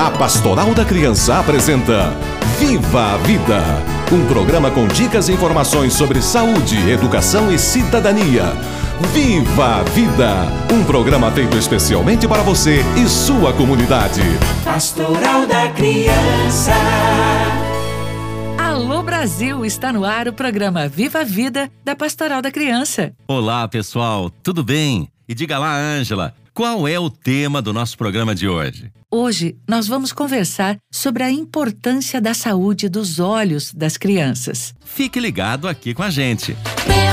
A Pastoral da Criança apresenta Viva a Vida um programa com dicas e informações sobre saúde, educação e cidadania. Viva a Vida! Um programa feito especialmente para você e sua comunidade. Pastoral da Criança. Alô Brasil, está no ar o programa Viva a Vida da Pastoral da Criança. Olá, pessoal, tudo bem? E diga lá, Ângela, qual é o tema do nosso programa de hoje? Hoje nós vamos conversar sobre a importância da saúde dos olhos das crianças. Fique ligado aqui com a gente. Meus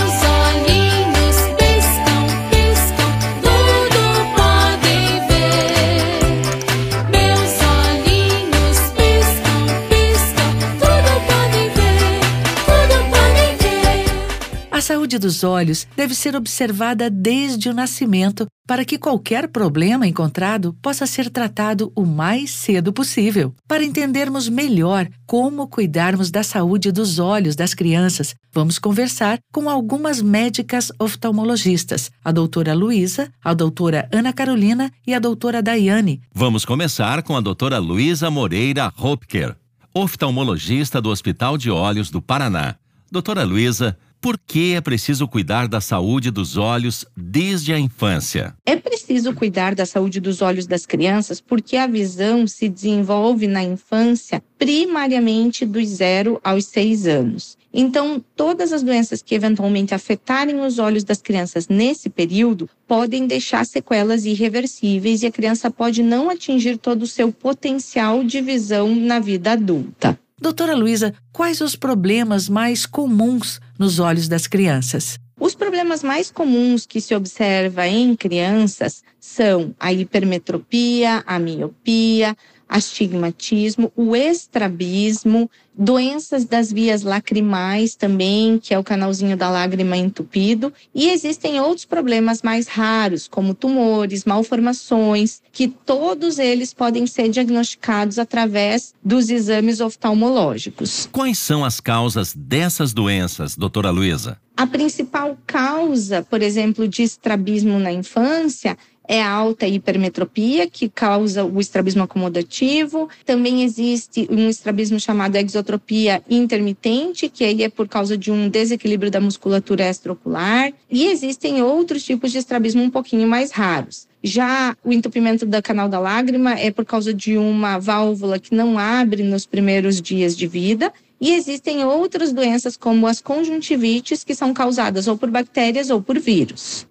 saúde dos olhos deve ser observada desde o nascimento para que qualquer problema encontrado possa ser tratado o mais cedo possível. Para entendermos melhor como cuidarmos da saúde dos olhos das crianças, vamos conversar com algumas médicas oftalmologistas, a doutora Luísa, a doutora Ana Carolina e a doutora Daiane. Vamos começar com a doutora Luísa Moreira Hopker, oftalmologista do Hospital de Olhos do Paraná. Doutora Luísa, por que é preciso cuidar da saúde dos olhos desde a infância? É preciso cuidar da saúde dos olhos das crianças porque a visão se desenvolve na infância primariamente dos 0 aos 6 anos. Então, todas as doenças que eventualmente afetarem os olhos das crianças nesse período podem deixar sequelas irreversíveis e a criança pode não atingir todo o seu potencial de visão na vida adulta. Doutora Luísa, quais os problemas mais comuns nos olhos das crianças? Os problemas mais comuns que se observa em crianças são a hipermetropia, a miopia, astigmatismo, o estrabismo, doenças das vias lacrimais também, que é o canalzinho da lágrima entupido, e existem outros problemas mais raros, como tumores, malformações, que todos eles podem ser diagnosticados através dos exames oftalmológicos. Quais são as causas dessas doenças, doutora Luísa? A principal causa, por exemplo, de estrabismo na infância é a alta hipermetropia, que causa o estrabismo acomodativo. Também existe um estrabismo chamado exotropia intermitente, que aí é por causa de um desequilíbrio da musculatura extraocular. E existem outros tipos de estrabismo um pouquinho mais raros. Já o entupimento da canal da lágrima é por causa de uma válvula que não abre nos primeiros dias de vida. E existem outras doenças, como as conjuntivites, que são causadas ou por bactérias ou por vírus.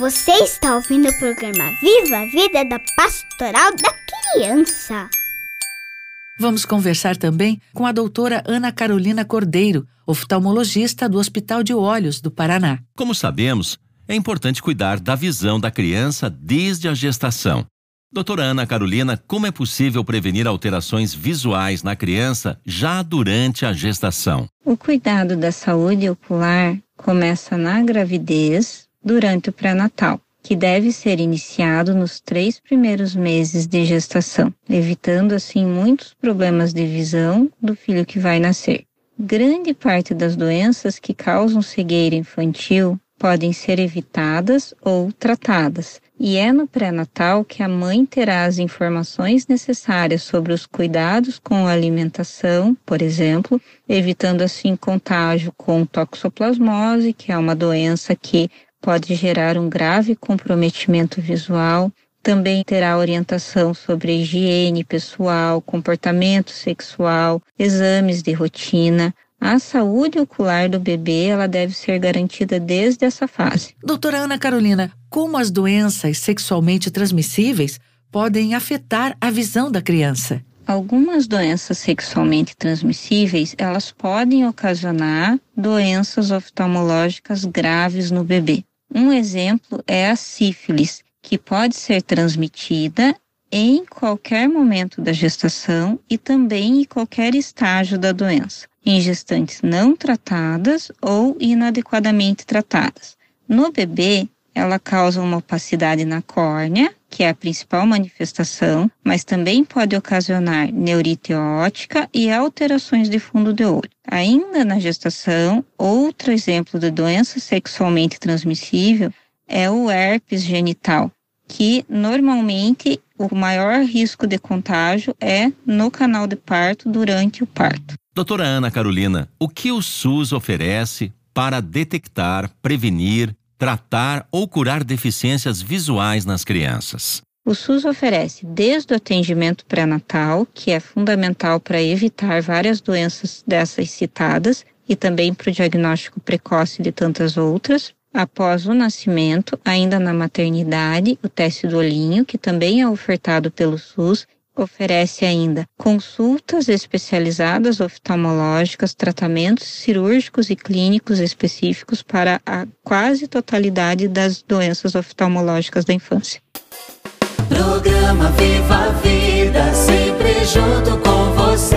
Você está ouvindo o programa Viva a Vida da Pastoral da Criança. Vamos conversar também com a doutora Ana Carolina Cordeiro, oftalmologista do Hospital de Olhos do Paraná. Como sabemos, é importante cuidar da visão da criança desde a gestação. Doutora Ana Carolina, como é possível prevenir alterações visuais na criança já durante a gestação? O cuidado da saúde ocular começa na gravidez, durante o pré-natal, que deve ser iniciado nos três primeiros meses de gestação, evitando assim muitos problemas de visão do filho que vai nascer. Grande parte das doenças que causam cegueira infantil podem ser evitadas ou tratadas. E é no pré-natal que a mãe terá as informações necessárias sobre os cuidados com a alimentação, por exemplo, evitando assim contágio com toxoplasmose, que é uma doença que pode gerar um grave comprometimento visual. Também terá orientação sobre higiene pessoal, comportamento sexual, exames de rotina, A saúde ocular do bebê ela deve ser garantida desde essa fase. Doutora Ana Carolina, como as doenças sexualmente transmissíveis podem afetar a visão da criança? Algumas doenças sexualmente transmissíveis, elas podem ocasionar doenças oftalmológicas graves no bebê. Um exemplo é a sífilis, que pode ser transmitida em qualquer momento da gestação e também em qualquer estágio da doença, em gestantes não tratadas ou inadequadamente tratadas. No bebê, ela causa uma opacidade na córnea, que é a principal manifestação, mas também pode ocasionar neurite óptica e alterações de fundo de olho. Ainda na gestação, outro exemplo de doença sexualmente transmissível é o herpes genital, que normalmente o maior risco de contágio é no canal de parto durante o parto. Doutora Ana Carolina, o que o SUS oferece para detectar, prevenir, tratar ou curar deficiências visuais nas crianças? O SUS oferece desde o atendimento pré-natal, que é fundamental para evitar várias doenças dessas citadas, e também para o diagnóstico precoce de tantas outras, Após o nascimento, ainda na maternidade, o teste do olhinho, que também é ofertado pelo SUS, oferece ainda consultas especializadas oftalmológicas, tratamentos cirúrgicos e clínicos específicos para a quase totalidade das doenças oftalmológicas da infância. Programa Viva a Vida, sempre junto com você.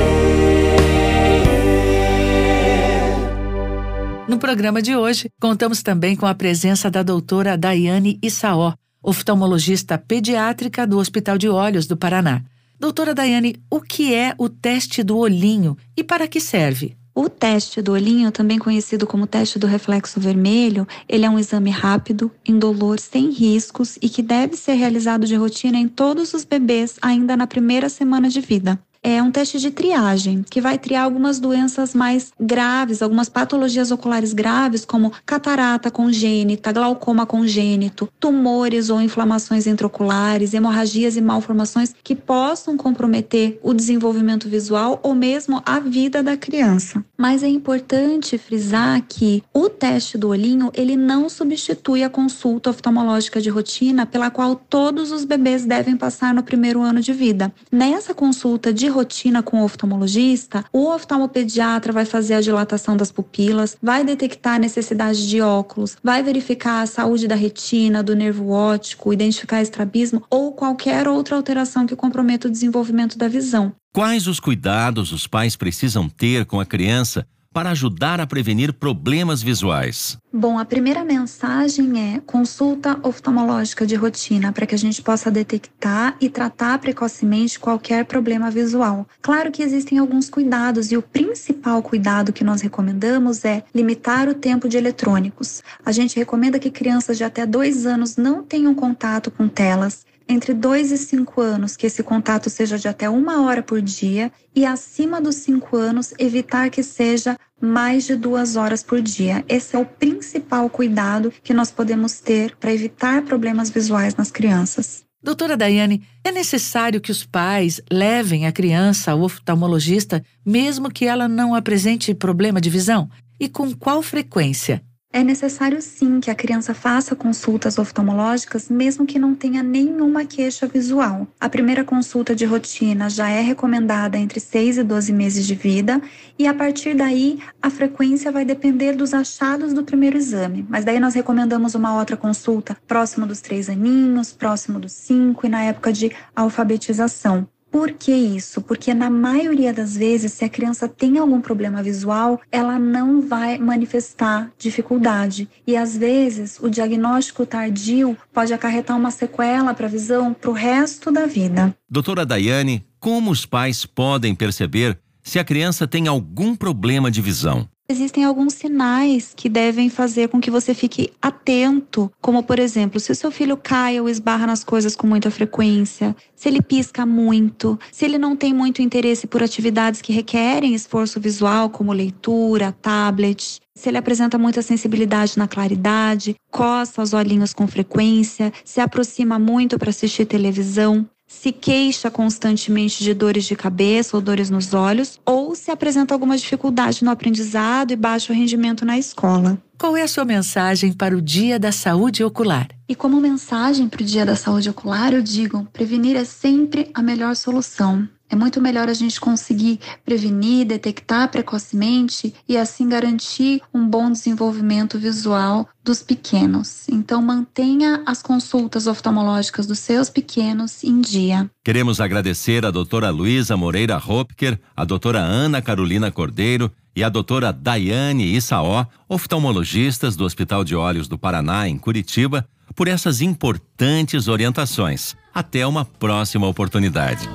No programa de hoje, contamos também com a presença da doutora Daiane Issaó, oftalmologista pediátrica do Hospital de Olhos do Paraná. Doutora Daiane, o que é o teste do olhinho e para que serve? O teste do olhinho, também conhecido como teste do reflexo vermelho, ele é um exame rápido, indolor, sem riscos e que deve ser realizado de rotina em todos os bebês ainda na primeira semana de vida é um teste de triagem, que vai triar algumas doenças mais graves, algumas patologias oculares graves, como catarata congênita, glaucoma congênito, tumores ou inflamações intraoculares, hemorragias e malformações que possam comprometer o desenvolvimento visual ou mesmo a vida da criança. Mas é importante frisar que o teste do olhinho, ele não substitui a consulta oftalmológica de rotina pela qual todos os bebês devem passar no primeiro ano de vida. Nessa consulta de rotina com o oftalmologista, o oftalmopediatra vai fazer a dilatação das pupilas, vai detectar a necessidade de óculos, vai verificar a saúde da retina, do nervo óptico, identificar estrabismo ou qualquer outra alteração que comprometa o desenvolvimento da visão. Quais os cuidados os pais precisam ter com a criança para ajudar a prevenir problemas visuais? Bom, a primeira mensagem é consulta oftalmológica de rotina para que a gente possa detectar e tratar precocemente qualquer problema visual. Claro que existem alguns cuidados e o principal cuidado que nós recomendamos é limitar o tempo de eletrônicos. A gente recomenda que crianças de até dois anos não tenham contato com telas entre 2 e 5 anos, que esse contato seja de até uma hora por dia, e acima dos 5 anos, evitar que seja mais de duas horas por dia. Esse é o principal cuidado que nós podemos ter para evitar problemas visuais nas crianças. Doutora Daiane, é necessário que os pais levem a criança ao oftalmologista, mesmo que ela não apresente problema de visão? E com qual frequência? É necessário sim que a criança faça consultas oftalmológicas, mesmo que não tenha nenhuma queixa visual. A primeira consulta de rotina já é recomendada entre 6 e 12 meses de vida, e a partir daí a frequência vai depender dos achados do primeiro exame. Mas daí nós recomendamos uma outra consulta próximo dos três aninhos, próximo dos cinco e na época de alfabetização. Por que isso? Porque na maioria das vezes, se a criança tem algum problema visual, ela não vai manifestar dificuldade. E às vezes, o diagnóstico tardio pode acarretar uma sequela para a visão para o resto da vida. Doutora Daiane, como os pais podem perceber se a criança tem algum problema de visão? Existem alguns sinais que devem fazer com que você fique atento, como por exemplo, se o seu filho cai ou esbarra nas coisas com muita frequência, se ele pisca muito, se ele não tem muito interesse por atividades que requerem esforço visual, como leitura, tablet, se ele apresenta muita sensibilidade na claridade, coça os olhinhos com frequência, se aproxima muito para assistir televisão. Se queixa constantemente de dores de cabeça ou dores nos olhos, ou se apresenta alguma dificuldade no aprendizado e baixo rendimento na escola. Qual é a sua mensagem para o Dia da Saúde Ocular? E como mensagem para o Dia da Saúde Ocular, eu digo: prevenir é sempre a melhor solução. É muito melhor a gente conseguir prevenir, detectar precocemente e assim garantir um bom desenvolvimento visual dos pequenos. Então mantenha as consultas oftalmológicas dos seus pequenos em dia. Queremos agradecer a doutora Luísa Moreira Hopker, a doutora Ana Carolina Cordeiro e a doutora Daiane Issaó, oftalmologistas do Hospital de Olhos do Paraná, em Curitiba, por essas importantes orientações. Até uma próxima oportunidade.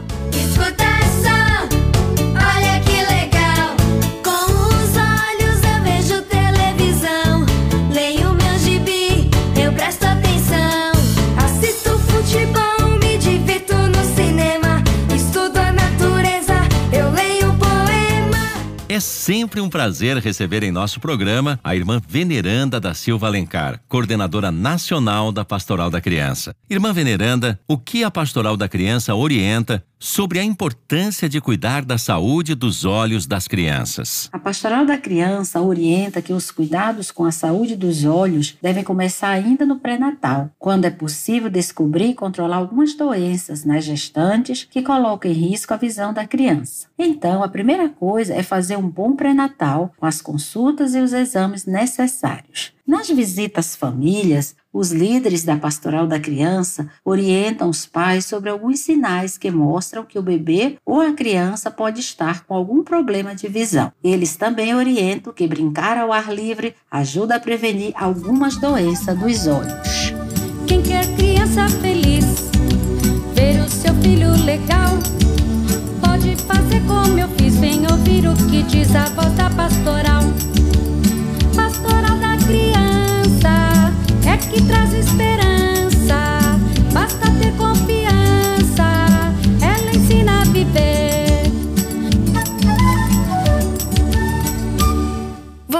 Sempre um prazer receber em nosso programa a irmã Veneranda da Silva Alencar, coordenadora nacional da Pastoral da Criança. Irmã Veneranda, o que a Pastoral da Criança orienta sobre a importância de cuidar da saúde dos olhos das crianças? A Pastoral da Criança orienta que os cuidados com a saúde dos olhos devem começar ainda no pré-natal, quando é possível descobrir e controlar algumas doenças nas gestantes que colocam em risco a visão da criança. Então, a primeira coisa é fazer um bom pré-natal com as consultas e os exames necessários. Nas visitas famílias, os líderes da Pastoral da Criança orientam os pais sobre alguns sinais que mostram que o bebê ou a criança pode estar com algum problema de visão. Eles também orientam que brincar ao ar livre ajuda a prevenir algumas doenças dos olhos. Quem quer criança feliz, ver o seu filho legal, pode fazer como eu fiz, vem ouvir o que diz a voz da pastoral.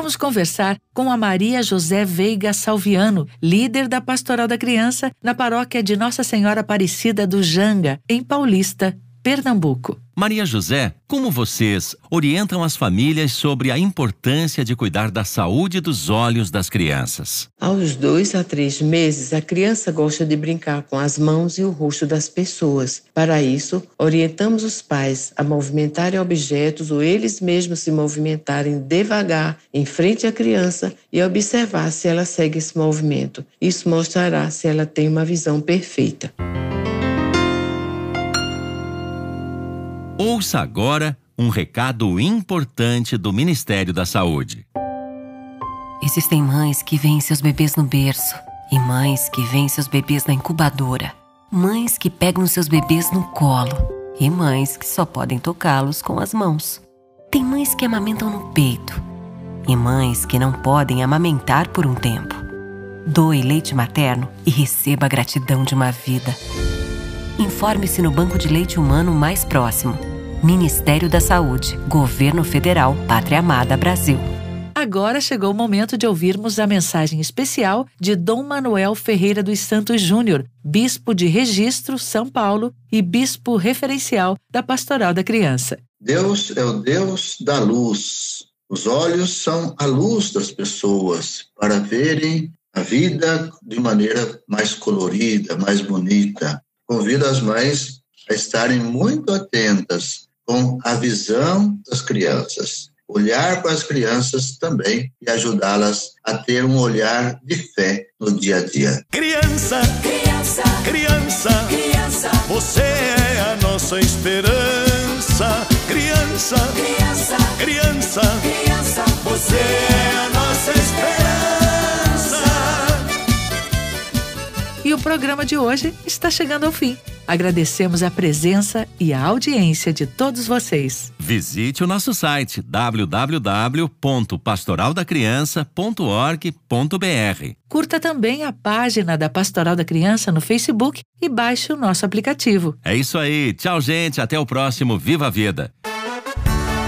Vamos conversar com a Maria José Veiga Salviano, líder da Pastoral da Criança na paróquia de Nossa Senhora Aparecida do Janga, em Paulista, Pernambuco. Maria José, como vocês orientam as famílias sobre a importância de cuidar da saúde dos olhos das crianças? Aos dois a três meses, a criança gosta de brincar com as mãos e o rosto das pessoas. Para isso, orientamos os pais a movimentarem objetos ou eles mesmos se movimentarem devagar em frente à criança e observar se ela segue esse movimento. Isso mostrará se ela tem uma visão perfeita. Ouça agora um recado importante do Ministério da Saúde. Existem mães que veem seus bebês no berço e mães que veem seus bebês na incubadora. Mães que pegam seus bebês no colo e mães que só podem tocá-los com as mãos. Tem mães que amamentam no peito e mães que não podem amamentar por um tempo. Doe leite materno e receba a gratidão de uma vida. Informe-se no banco de leite humano mais próximo. Ministério da Saúde, Governo Federal, Pátria Amada Brasil. Agora chegou o momento de ouvirmos a mensagem especial de Dom Manuel Ferreira dos Santos Júnior, bispo de Registro, São Paulo e bispo referencial da Pastoral da Criança. Deus é o Deus da luz. Os olhos são a luz das pessoas para verem a vida de maneira mais colorida, mais bonita. Convido as mães a estarem muito atentas com a visão das crianças, olhar para as crianças também e ajudá-las a ter um olhar de fé no dia a dia. Criança, Criança, criança, criança, você é a nossa esperança. Criança, criança, criança, criança, você é programa de hoje está chegando ao fim. Agradecemos a presença e a audiência de todos vocês. Visite o nosso site www.pastoraldacriança.org.br. Curta também a página da Pastoral da Criança no Facebook e baixe o nosso aplicativo. É isso aí. Tchau, gente. Até o próximo Viva a Vida.